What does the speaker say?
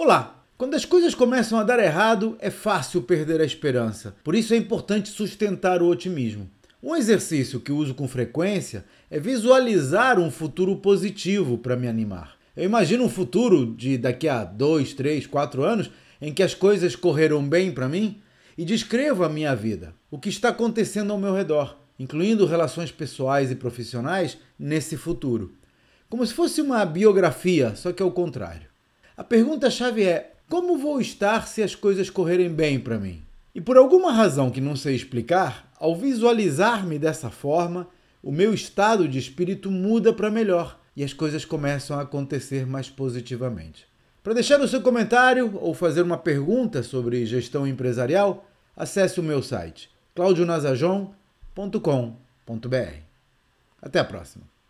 Olá! Quando as coisas começam a dar errado, é fácil perder a esperança. Por isso é importante sustentar o otimismo. Um exercício que uso com frequência é visualizar um futuro positivo para me animar. Eu imagino um futuro de daqui a dois, três, quatro anos em que as coisas correram bem para mim e descrevo a minha vida, o que está acontecendo ao meu redor, incluindo relações pessoais e profissionais nesse futuro. Como se fosse uma biografia, só que ao contrário. A pergunta-chave é: como vou estar se as coisas correrem bem para mim? E por alguma razão que não sei explicar, ao visualizar-me dessa forma, o meu estado de espírito muda para melhor e as coisas começam a acontecer mais positivamente. Para deixar o seu comentário ou fazer uma pergunta sobre gestão empresarial, acesse o meu site claudionazajon.com.br. Até a próxima!